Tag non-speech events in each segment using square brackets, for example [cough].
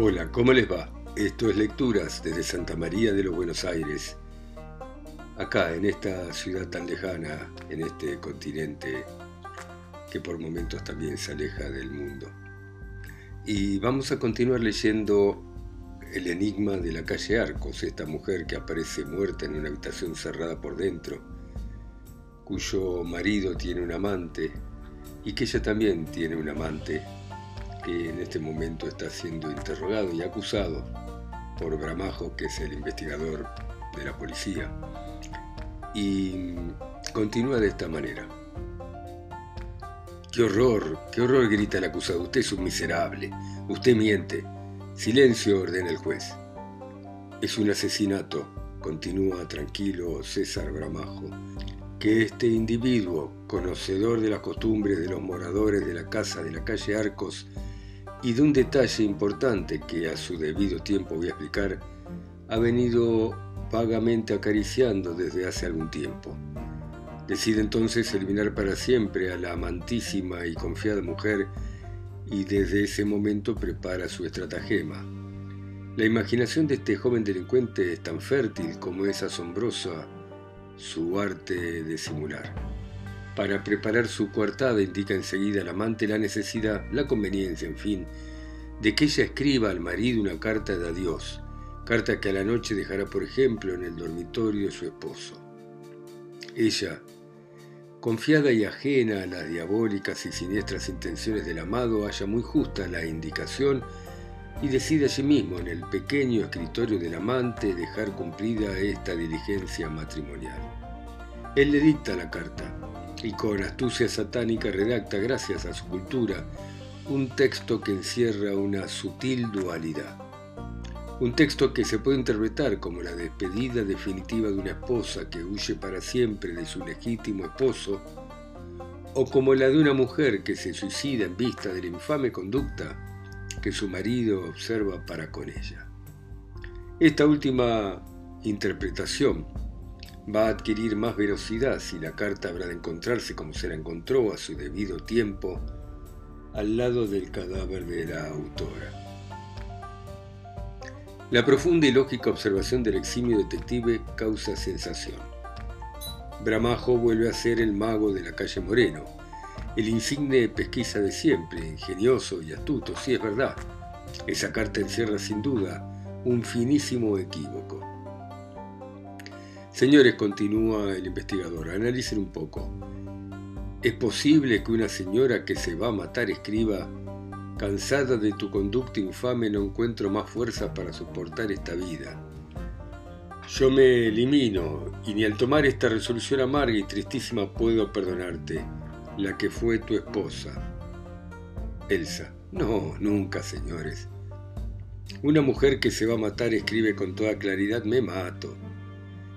Hola, ¿cómo les va? Esto es Lecturas desde Santa María de los Buenos Aires, acá en esta ciudad tan lejana, en este continente que por momentos también se aleja del mundo. Y vamos a continuar leyendo El enigma de la calle Arcos, esta mujer que aparece muerta en una habitación cerrada por dentro, cuyo marido tiene un amante y que ella también tiene un amante que en este momento está siendo interrogado y acusado por Bramajo, que es el investigador de la policía. Y continúa de esta manera. ¡Qué horror! ¡Qué horror! grita el acusado. Usted es un miserable. Usted miente. Silencio, ordena el juez. Es un asesinato, continúa tranquilo César Bramajo, que este individuo, conocedor de las costumbres de los moradores de la casa de la calle Arcos, y de un detalle importante que a su debido tiempo voy a explicar, ha venido vagamente acariciando desde hace algún tiempo. Decide entonces eliminar para siempre a la amantísima y confiada mujer y desde ese momento prepara su estratagema. La imaginación de este joven delincuente es tan fértil como es asombrosa su arte de simular. Para preparar su coartada indica enseguida al amante la necesidad, la conveniencia, en fin, de que ella escriba al marido una carta de adiós, carta que a la noche dejará, por ejemplo, en el dormitorio de su esposo. Ella, confiada y ajena a las diabólicas y siniestras intenciones del amado, halla muy justa la indicación y decide allí mismo, en el pequeño escritorio del amante, dejar cumplida esta diligencia matrimonial. Él le dicta la carta, y con astucia satánica redacta, gracias a su cultura, un texto que encierra una sutil dualidad. Un texto que se puede interpretar como la despedida definitiva de una esposa que huye para siempre de su legítimo esposo, o como la de una mujer que se suicida en vista de la infame conducta que su marido observa para con ella. Esta última interpretación va a adquirir más velocidad si la carta habrá de encontrarse como se la encontró a su debido tiempo al lado del cadáver de la autora. La profunda y lógica observación del eximio detective causa sensación. Bramajo vuelve a ser el mago de la calle Moreno, el insigne pesquisa de siempre, ingenioso y astuto, si es verdad. Esa carta encierra sin duda un finísimo equívoco. Señores, continúa el investigador, analicen un poco. ¿Es posible que una señora que se va a matar escriba, cansada de tu conducta infame, no encuentro más fuerza para soportar esta vida? Yo me elimino y ni al tomar esta resolución amarga y tristísima puedo perdonarte, la que fue tu esposa. Elsa. No, nunca, señores. Una mujer que se va a matar escribe con toda claridad, me mato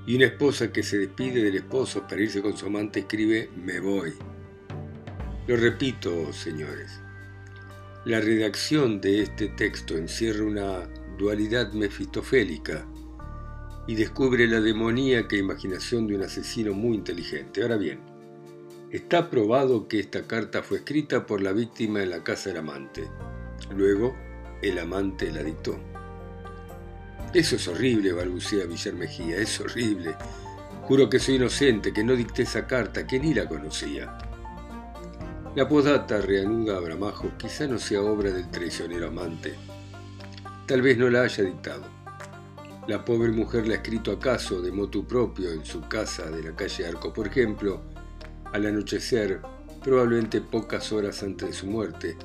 y una esposa que se despide del esposo para irse con su amante escribe me voy. Lo repito, señores, la redacción de este texto encierra una dualidad mefistofélica y descubre la demoníaca imaginación de un asesino muy inteligente. Ahora bien, está probado que esta carta fue escrita por la víctima en la casa del amante. Luego, el amante la dictó. Eso es horrible, balbucea Villar Mejía, es horrible. Juro que soy inocente, que no dicté esa carta, que ni la conocía. La posdata reanuda a Bramajo, quizá no sea obra del traicionero amante. Tal vez no la haya dictado. La pobre mujer la ha escrito acaso de motu propio en su casa de la calle Arco, por ejemplo, al anochecer, probablemente pocas horas antes de su muerte,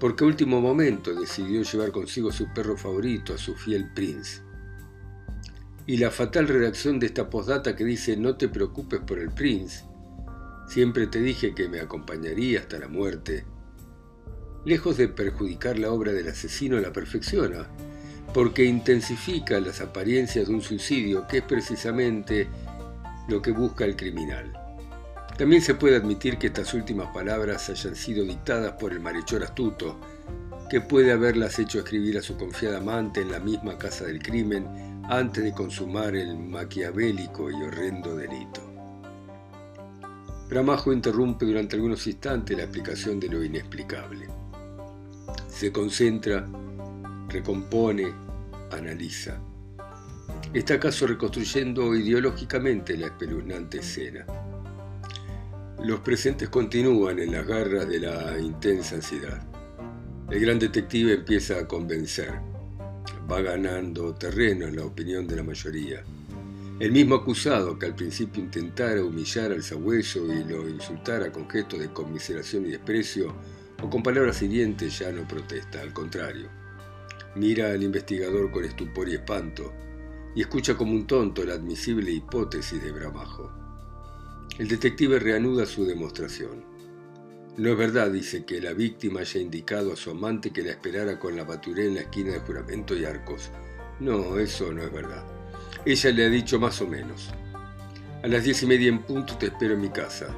porque último momento decidió llevar consigo su perro favorito, a su fiel Prince. Y la fatal redacción de esta postdata que dice no te preocupes por el Prince, siempre te dije que me acompañaría hasta la muerte, lejos de perjudicar la obra del asesino la perfecciona, porque intensifica las apariencias de un suicidio que es precisamente lo que busca el criminal. También se puede admitir que estas últimas palabras hayan sido dictadas por el malhechor astuto, que puede haberlas hecho escribir a su confiada amante en la misma casa del crimen antes de consumar el maquiavélico y horrendo delito. Bramajo interrumpe durante algunos instantes la explicación de lo inexplicable. Se concentra recompone, analiza. ¿Está acaso reconstruyendo ideológicamente la espeluznante escena? Los presentes continúan en las garras de la intensa ansiedad. El gran detective empieza a convencer. Va ganando terreno en la opinión de la mayoría. El mismo acusado que al principio intentara humillar al sabueso y lo insultara con gestos de conmiseración y desprecio, o con palabras hirientes ya no protesta, al contrario. Mira al investigador con estupor y espanto, y escucha como un tonto la admisible hipótesis de Bramajo. El detective reanuda su demostración. No es verdad, dice, que la víctima haya indicado a su amante que la esperara con la baturé en la esquina de juramento y arcos. No, eso no es verdad. Ella le ha dicho más o menos. A las diez y media en punto te espero en mi casa.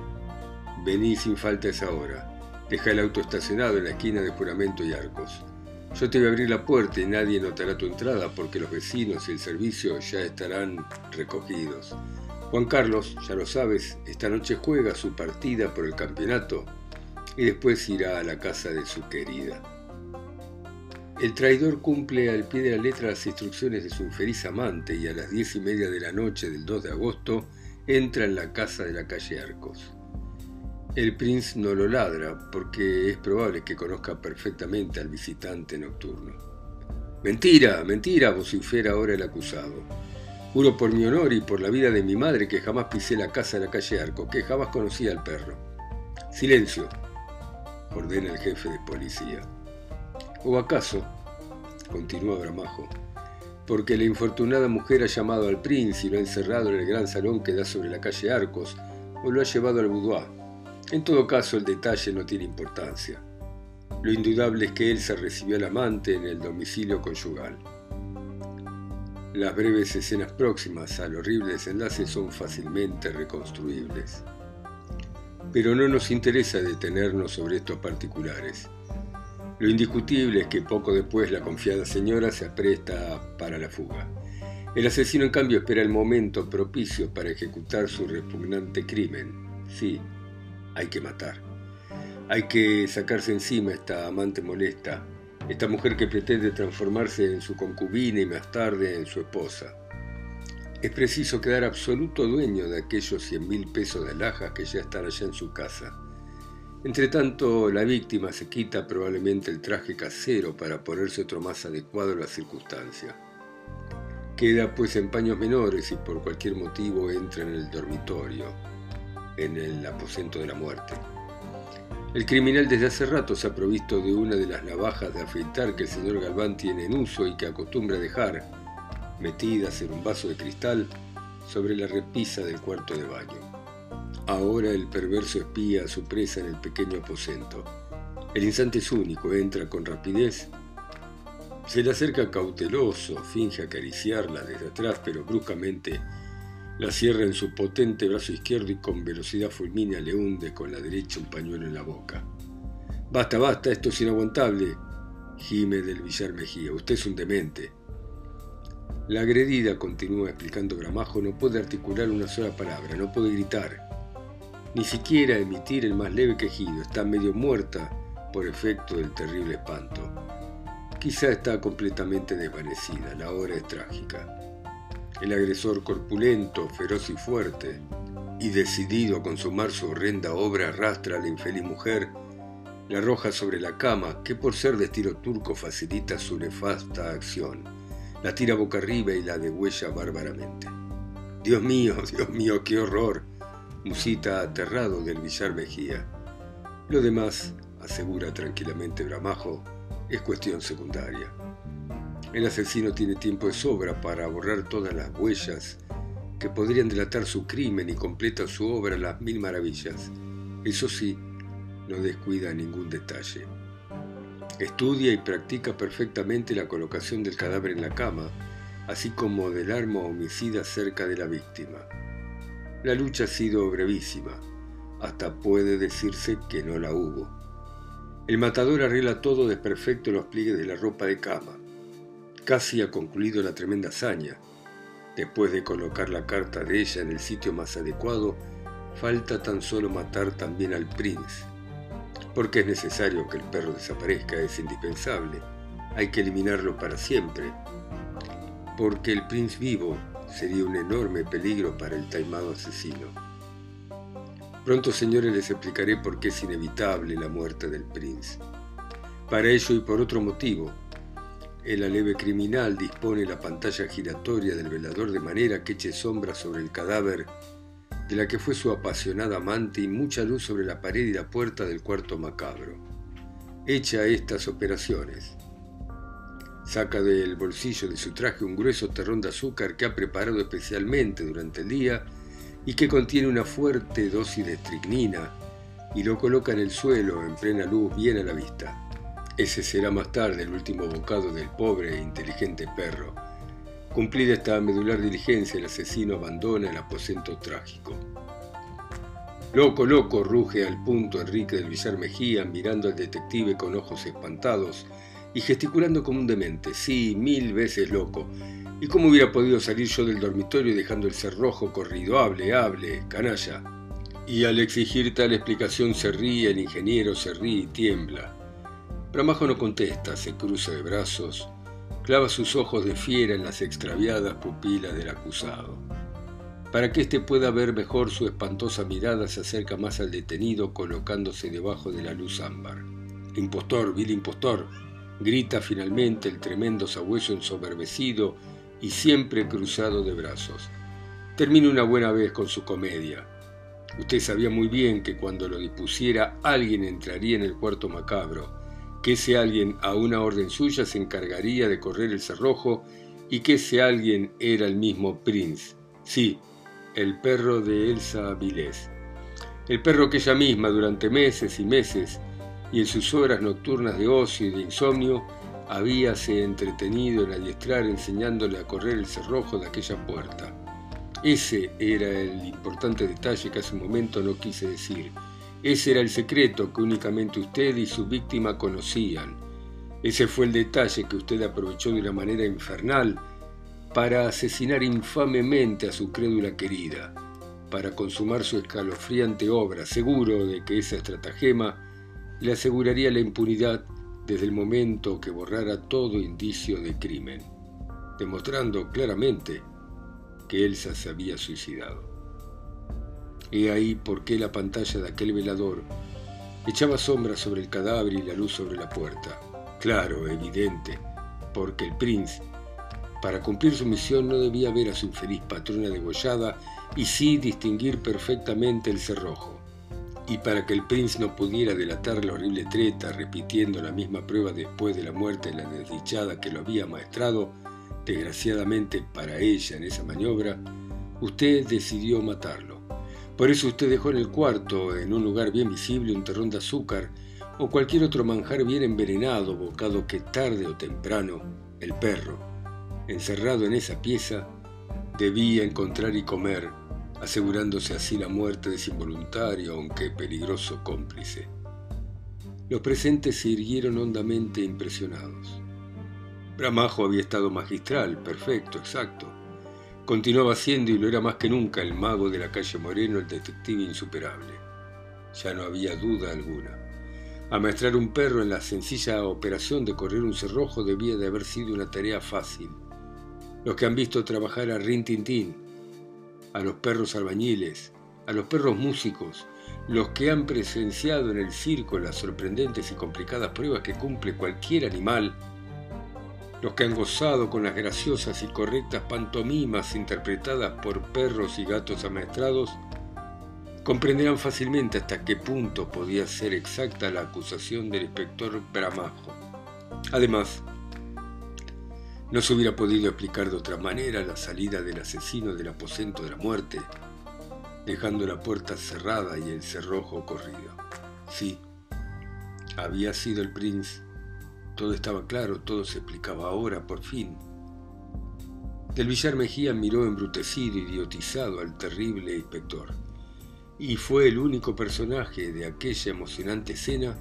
Vení sin falta esa hora. Deja el auto estacionado en la esquina de Juramento y Arcos. Yo te voy a abrir la puerta y nadie notará tu entrada porque los vecinos y el servicio ya estarán recogidos. Juan Carlos, ya lo sabes, esta noche juega su partida por el campeonato y después irá a la casa de su querida. El traidor cumple al pie de la letra las instrucciones de su infeliz amante y a las diez y media de la noche del 2 de agosto entra en la casa de la calle Arcos. El prince no lo ladra porque es probable que conozca perfectamente al visitante nocturno. Mentira, mentira, vocifera ahora el acusado. Juro por mi honor y por la vida de mi madre que jamás pisé la casa de la calle Arcos, que jamás conocí al perro. Silencio, ordena el jefe de policía. ¿O acaso, continúa Bramajo, porque la infortunada mujer ha llamado al príncipe y lo ha encerrado en el gran salón que da sobre la calle Arcos, o lo ha llevado al boudoir? En todo caso, el detalle no tiene importancia. Lo indudable es que Elsa recibió al amante en el domicilio conyugal. Las breves escenas próximas al horrible desenlace son fácilmente reconstruibles. Pero no nos interesa detenernos sobre estos particulares. Lo indiscutible es que poco después la confiada señora se apresta para la fuga. El asesino, en cambio, espera el momento propicio para ejecutar su repugnante crimen. Sí, hay que matar. Hay que sacarse encima esta amante molesta, esta mujer que pretende transformarse en su concubina y más tarde en su esposa. Es preciso quedar absoluto dueño de aquellos cien mil pesos de alhajas que ya están allá en su casa entre tanto, la víctima se quita probablemente el traje casero para ponerse otro más adecuado a la circunstancia. Queda pues en paños menores y por cualquier motivo entra en el dormitorio, en el aposento de la muerte. El criminal desde hace rato se ha provisto de una de las navajas de afeitar que el señor Galván tiene en uso y que acostumbra dejar, metidas en un vaso de cristal, sobre la repisa del cuarto de baño. Ahora el perverso espía a su presa en el pequeño aposento. El instante es único, entra con rapidez. Se le acerca cauteloso, finge acariciarla desde atrás, pero bruscamente la cierra en su potente brazo izquierdo y con velocidad fulmínea le hunde con la derecha un pañuelo en la boca. Basta, basta, esto es inaguantable, gime del Villar Mejía. Usted es un demente. La agredida, continúa explicando Gramajo, no puede articular una sola palabra, no puede gritar ni siquiera emitir el más leve quejido, está medio muerta por efecto del terrible espanto. Quizá está completamente desvanecida, la hora es trágica. El agresor corpulento, feroz y fuerte, y decidido a consumar su horrenda obra, arrastra a la infeliz mujer, la arroja sobre la cama, que por ser de estilo turco facilita su nefasta acción, la tira boca arriba y la degüella bárbaramente. Dios mío, [laughs] Dios mío, qué horror, musita aterrado del Villar Mejía. Lo demás, asegura tranquilamente Bramajo, es cuestión secundaria. El asesino tiene tiempo de sobra para borrar todas las huellas que podrían delatar su crimen y completa su obra las mil maravillas. Eso sí, no descuida ningún detalle. Estudia y practica perfectamente la colocación del cadáver en la cama, así como del arma homicida cerca de la víctima. La lucha ha sido brevísima, hasta puede decirse que no la hubo. El matador arregla todo desperfecto en los pliegues de la ropa de cama. Casi ha concluido la tremenda hazaña. Después de colocar la carta de ella en el sitio más adecuado, falta tan solo matar también al prince. Porque es necesario que el perro desaparezca, es indispensable. hay que eliminarlo para siempre, porque el Prince vivo sería un enorme peligro para el taimado asesino. Pronto, señores, les explicaré por qué es inevitable la muerte del Prince. Para ello y por otro motivo, el aleve criminal dispone la pantalla giratoria del velador de manera que eche sombra sobre el cadáver de la que fue su apasionada amante y mucha luz sobre la pared y la puerta del cuarto macabro. Hecha estas operaciones, saca del bolsillo de su traje un grueso terrón de azúcar que ha preparado especialmente durante el día y que contiene una fuerte dosis de estricnina y lo coloca en el suelo en plena luz bien a la vista. Ese será más tarde el último bocado del pobre e inteligente perro. Cumplida esta medular diligencia, el asesino abandona el aposento trágico. Loco, loco, ruge al punto Enrique del Villar Mejía, mirando al detective con ojos espantados y gesticulando como un demente. Sí, mil veces loco. ¿Y cómo hubiera podido salir yo del dormitorio dejando el cerrojo corrido? Hable, hable, canalla. Y al exigir tal explicación se ríe, el ingeniero se ríe y tiembla. Bramajo no contesta, se cruza de brazos, clava sus ojos de fiera en las extraviadas pupilas del acusado. Para que éste pueda ver mejor su espantosa mirada, se acerca más al detenido colocándose debajo de la luz ámbar. Impostor, vil impostor, grita finalmente el tremendo sabueso ensoberbecido y siempre cruzado de brazos. Termine una buena vez con su comedia. Usted sabía muy bien que cuando lo dispusiera alguien entraría en el cuarto macabro, que ese alguien a una orden suya se encargaría de correr el cerrojo y que ese alguien era el mismo Prince. Sí, el perro de Elsa Vilés. El perro que ella misma durante meses y meses y en sus horas nocturnas de ocio y de insomnio habíase entretenido en adiestrar enseñándole a correr el cerrojo de aquella puerta. Ese era el importante detalle que hace un momento no quise decir. Ese era el secreto que únicamente usted y su víctima conocían. Ese fue el detalle que usted aprovechó de una manera infernal para asesinar infamemente a su crédula querida, para consumar su escalofriante obra, seguro de que esa estratagema le aseguraría la impunidad desde el momento que borrara todo indicio de crimen, demostrando claramente que Elsa se había suicidado. He ahí por qué la pantalla de aquel velador echaba sombra sobre el cadáver y la luz sobre la puerta. Claro, evidente, porque el Prince, para cumplir su misión, no debía ver a su infeliz patrona degollada y sí distinguir perfectamente el cerrojo y para que el Prince no pudiera delatar la horrible treta, repitiendo la misma prueba después de la muerte de la desdichada que lo había maestrado, desgraciadamente para ella en esa maniobra, usted decidió matarlo. Por eso usted dejó en el cuarto, en un lugar bien visible, un terrón de azúcar o cualquier otro manjar bien envenenado, bocado que tarde o temprano el perro, encerrado en esa pieza, debía encontrar y comer asegurándose así la muerte de ese involuntario, aunque peligroso cómplice. Los presentes se irguieron hondamente impresionados. Bramajo había estado magistral, perfecto, exacto. Continuaba siendo y lo era más que nunca el mago de la calle Moreno, el detective insuperable. Ya no había duda alguna. Amaestrar un perro en la sencilla operación de correr un cerrojo debía de haber sido una tarea fácil. Los que han visto trabajar a Rin a los perros albañiles, a los perros músicos, los que han presenciado en el circo las sorprendentes y complicadas pruebas que cumple cualquier animal, los que han gozado con las graciosas y correctas pantomimas interpretadas por perros y gatos amaestrados, comprenderán fácilmente hasta qué punto podía ser exacta la acusación del inspector Bramajo. Además, no se hubiera podido explicar de otra manera la salida del asesino del aposento de la muerte, dejando la puerta cerrada y el cerrojo corrido. Sí, había sido el Prince. Todo estaba claro, todo se explicaba ahora, por fin. Del Villar Mejía miró embrutecido, idiotizado al terrible inspector, y fue el único personaje de aquella emocionante escena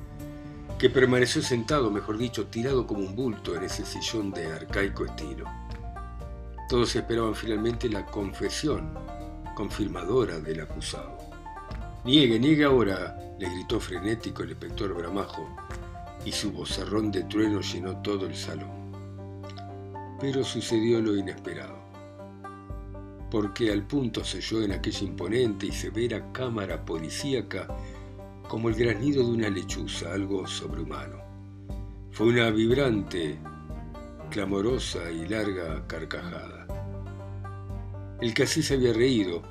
que permaneció sentado, mejor dicho, tirado como un bulto en ese sillón de arcaico estilo. Todos esperaban finalmente la confesión confirmadora del acusado. Niegue, niegue ahora, le gritó frenético el inspector Bramajo, y su bozarrón de trueno llenó todo el salón. Pero sucedió lo inesperado, porque al punto se oyó en aquella imponente y severa cámara policíaca como el granido de una lechuza, algo sobrehumano. Fue una vibrante, clamorosa y larga carcajada. El que así se había reído,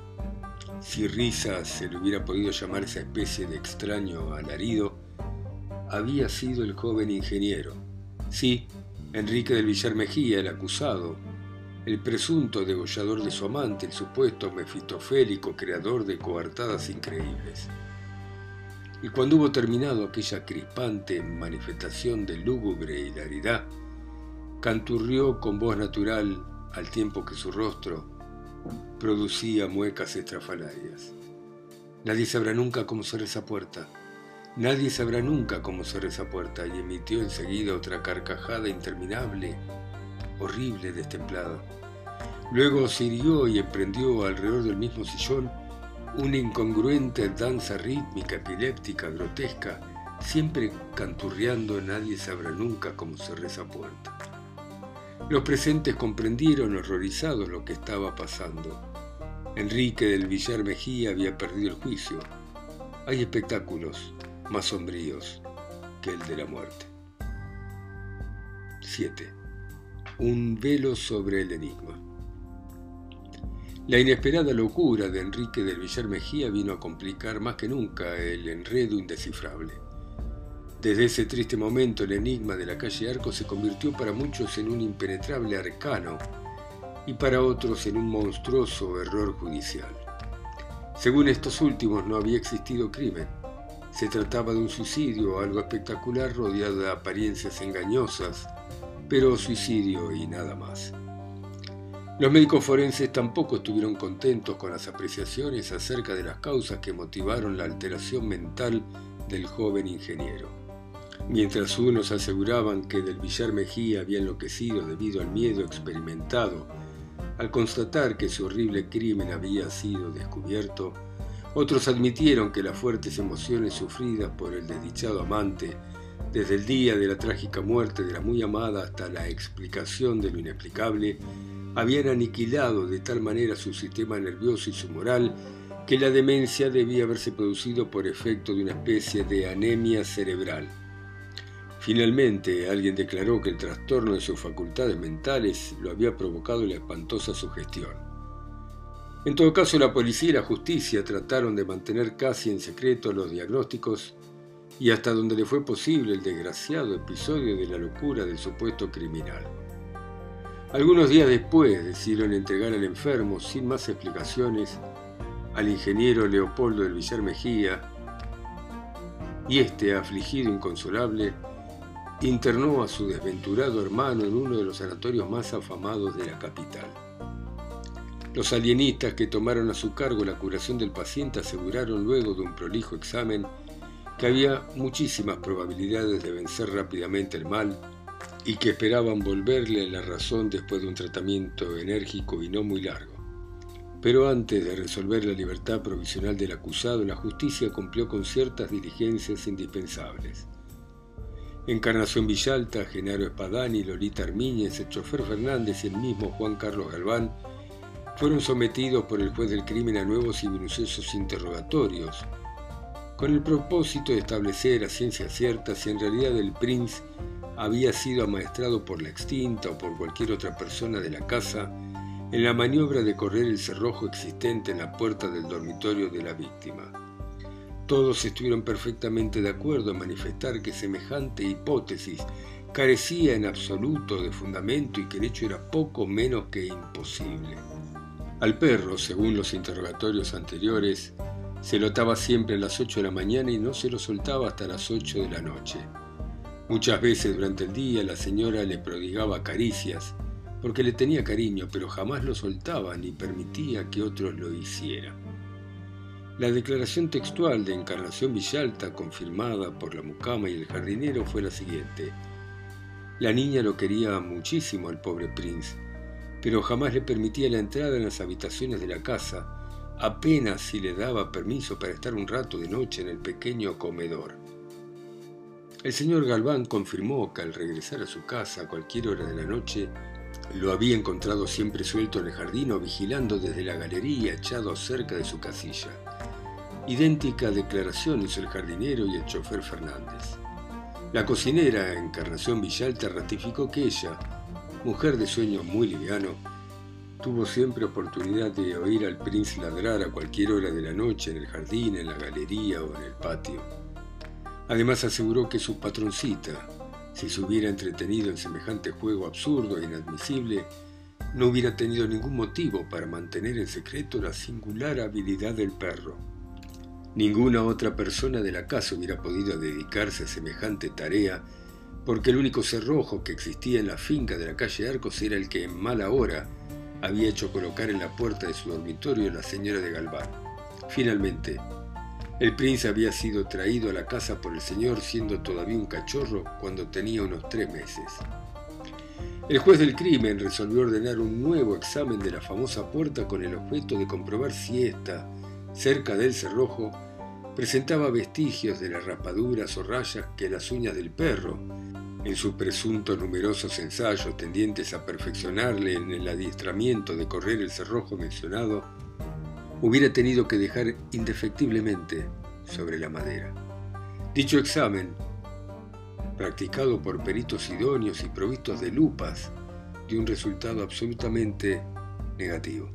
si risa se le hubiera podido llamar esa especie de extraño alarido, había sido el joven ingeniero. Sí, Enrique del Villar Mejía, el acusado, el presunto degollador de su amante, el supuesto mefitofélico creador de coartadas increíbles. Y cuando hubo terminado aquella crispante manifestación de lúgubre hilaridad, canturrió con voz natural al tiempo que su rostro producía muecas estrafalarias. Nadie sabrá nunca cómo cerrar esa puerta. Nadie sabrá nunca cómo cerrar esa puerta y emitió enseguida otra carcajada interminable, horrible, destemplada. Luego se hirió y emprendió alrededor del mismo sillón una incongruente danza rítmica, epiléptica, grotesca, siempre canturreando nadie sabrá nunca cómo cerrar esa puerta. Los presentes comprendieron horrorizados lo que estaba pasando. Enrique del Villar Mejía había perdido el juicio. Hay espectáculos, más sombríos que el de la muerte. 7. Un velo sobre el enigma. La inesperada locura de Enrique del Villar Mejía vino a complicar más que nunca el enredo indescifrable. Desde ese triste momento el enigma de la calle Arco se convirtió para muchos en un impenetrable arcano y para otros en un monstruoso error judicial. Según estos últimos no había existido crimen, se trataba de un suicidio, algo espectacular rodeado de apariencias engañosas, pero suicidio y nada más. Los médicos forenses tampoco estuvieron contentos con las apreciaciones acerca de las causas que motivaron la alteración mental del joven ingeniero. Mientras unos aseguraban que del Villar Mejía había enloquecido debido al miedo experimentado al constatar que su horrible crimen había sido descubierto, otros admitieron que las fuertes emociones sufridas por el desdichado amante, desde el día de la trágica muerte de la muy amada hasta la explicación de lo inexplicable, habían aniquilado de tal manera su sistema nervioso y su moral que la demencia debía haberse producido por efecto de una especie de anemia cerebral. Finalmente, alguien declaró que el trastorno de sus facultades mentales lo había provocado la espantosa sugestión. En todo caso, la policía y la justicia trataron de mantener casi en secreto los diagnósticos y hasta donde le fue posible el desgraciado episodio de la locura del supuesto criminal. Algunos días después decidieron entregar al enfermo, sin más explicaciones, al ingeniero Leopoldo del Villar Mejía, y este, afligido inconsolable, internó a su desventurado hermano en uno de los sanatorios más afamados de la capital. Los alienistas que tomaron a su cargo la curación del paciente aseguraron luego de un prolijo examen que había muchísimas probabilidades de vencer rápidamente el mal y que esperaban volverle la razón después de un tratamiento enérgico y no muy largo. Pero antes de resolver la libertad provisional del acusado, la justicia cumplió con ciertas diligencias indispensables. Encarnación Villalta, Genaro Espadani, Lolita Armiñez, el chofer Fernández y el mismo Juan Carlos Galván fueron sometidos por el juez del crimen a nuevos y minuciosos interrogatorios, con el propósito de establecer a ciencia cierta si en realidad el Prince había sido amaestrado por la extinta o por cualquier otra persona de la casa en la maniobra de correr el cerrojo existente en la puerta del dormitorio de la víctima. Todos estuvieron perfectamente de acuerdo en manifestar que semejante hipótesis carecía en absoluto de fundamento y que el hecho era poco menos que imposible. Al perro, según los interrogatorios anteriores, se lo ataba siempre a las 8 de la mañana y no se lo soltaba hasta las 8 de la noche. Muchas veces durante el día la señora le prodigaba caricias, porque le tenía cariño, pero jamás lo soltaba ni permitía que otros lo hicieran. La declaración textual de Encarnación Villalta, confirmada por la mucama y el jardinero, fue la siguiente. La niña lo quería muchísimo al pobre Prince, pero jamás le permitía la entrada en las habitaciones de la casa, apenas si le daba permiso para estar un rato de noche en el pequeño comedor. El señor Galván confirmó que al regresar a su casa a cualquier hora de la noche, lo había encontrado siempre suelto en el jardín o vigilando desde la galería echado cerca de su casilla. Idéntica declaración hizo el jardinero y el chofer Fernández. La cocinera, Encarnación Villalta, ratificó que ella, mujer de sueño muy liviano, tuvo siempre oportunidad de oír al príncipe ladrar a cualquier hora de la noche en el jardín, en la galería o en el patio. Además aseguró que su patroncita, si se hubiera entretenido en semejante juego absurdo e inadmisible, no hubiera tenido ningún motivo para mantener en secreto la singular habilidad del perro. Ninguna otra persona de la casa hubiera podido dedicarse a semejante tarea, porque el único cerrojo que existía en la finca de la calle Arcos era el que en mala hora había hecho colocar en la puerta de su dormitorio la señora de Galván. Finalmente, el príncipe había sido traído a la casa por el señor siendo todavía un cachorro cuando tenía unos tres meses. El juez del crimen resolvió ordenar un nuevo examen de la famosa puerta con el objeto de comprobar si ésta, cerca del cerrojo, presentaba vestigios de las raspaduras o rayas que las uñas del perro, en sus presuntos numerosos ensayos tendientes a perfeccionarle en el adiestramiento de correr el cerrojo mencionado, hubiera tenido que dejar indefectiblemente sobre la madera. Dicho examen, practicado por peritos idóneos y provistos de lupas, dio un resultado absolutamente negativo.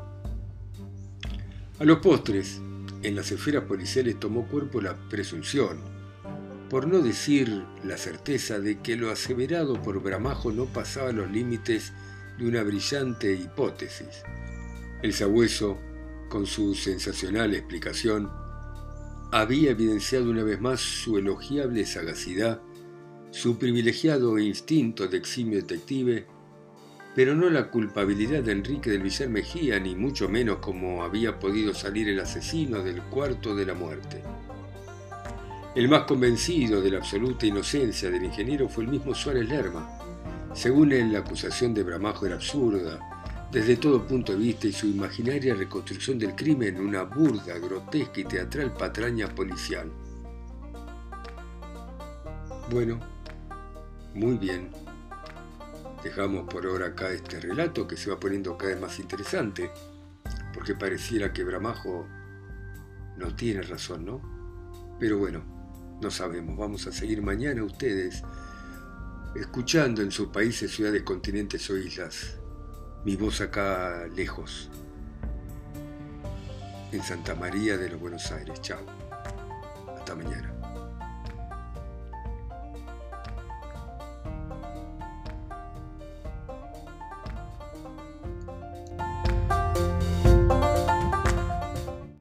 A los postres, en las esferas policiales tomó cuerpo la presunción, por no decir la certeza de que lo aseverado por Bramajo no pasaba los límites de una brillante hipótesis. El sabueso con su sensacional explicación, había evidenciado una vez más su elogiable sagacidad, su privilegiado instinto de eximio detective, pero no la culpabilidad de Enrique del Villar Mejía, ni mucho menos cómo había podido salir el asesino del cuarto de la muerte. El más convencido de la absoluta inocencia del ingeniero fue el mismo Suárez Lerma. Según él, la acusación de Bramajo era absurda, desde todo punto de vista y su imaginaria reconstrucción del crimen, una burda, grotesca y teatral patraña policial. Bueno, muy bien. Dejamos por ahora acá este relato que se va poniendo cada vez más interesante, porque pareciera que Bramajo no tiene razón, ¿no? Pero bueno, no sabemos. Vamos a seguir mañana ustedes escuchando en sus países, ciudades, continentes o islas mi voz acá lejos, en Santa María de los Buenos Aires. Chao. Hasta mañana.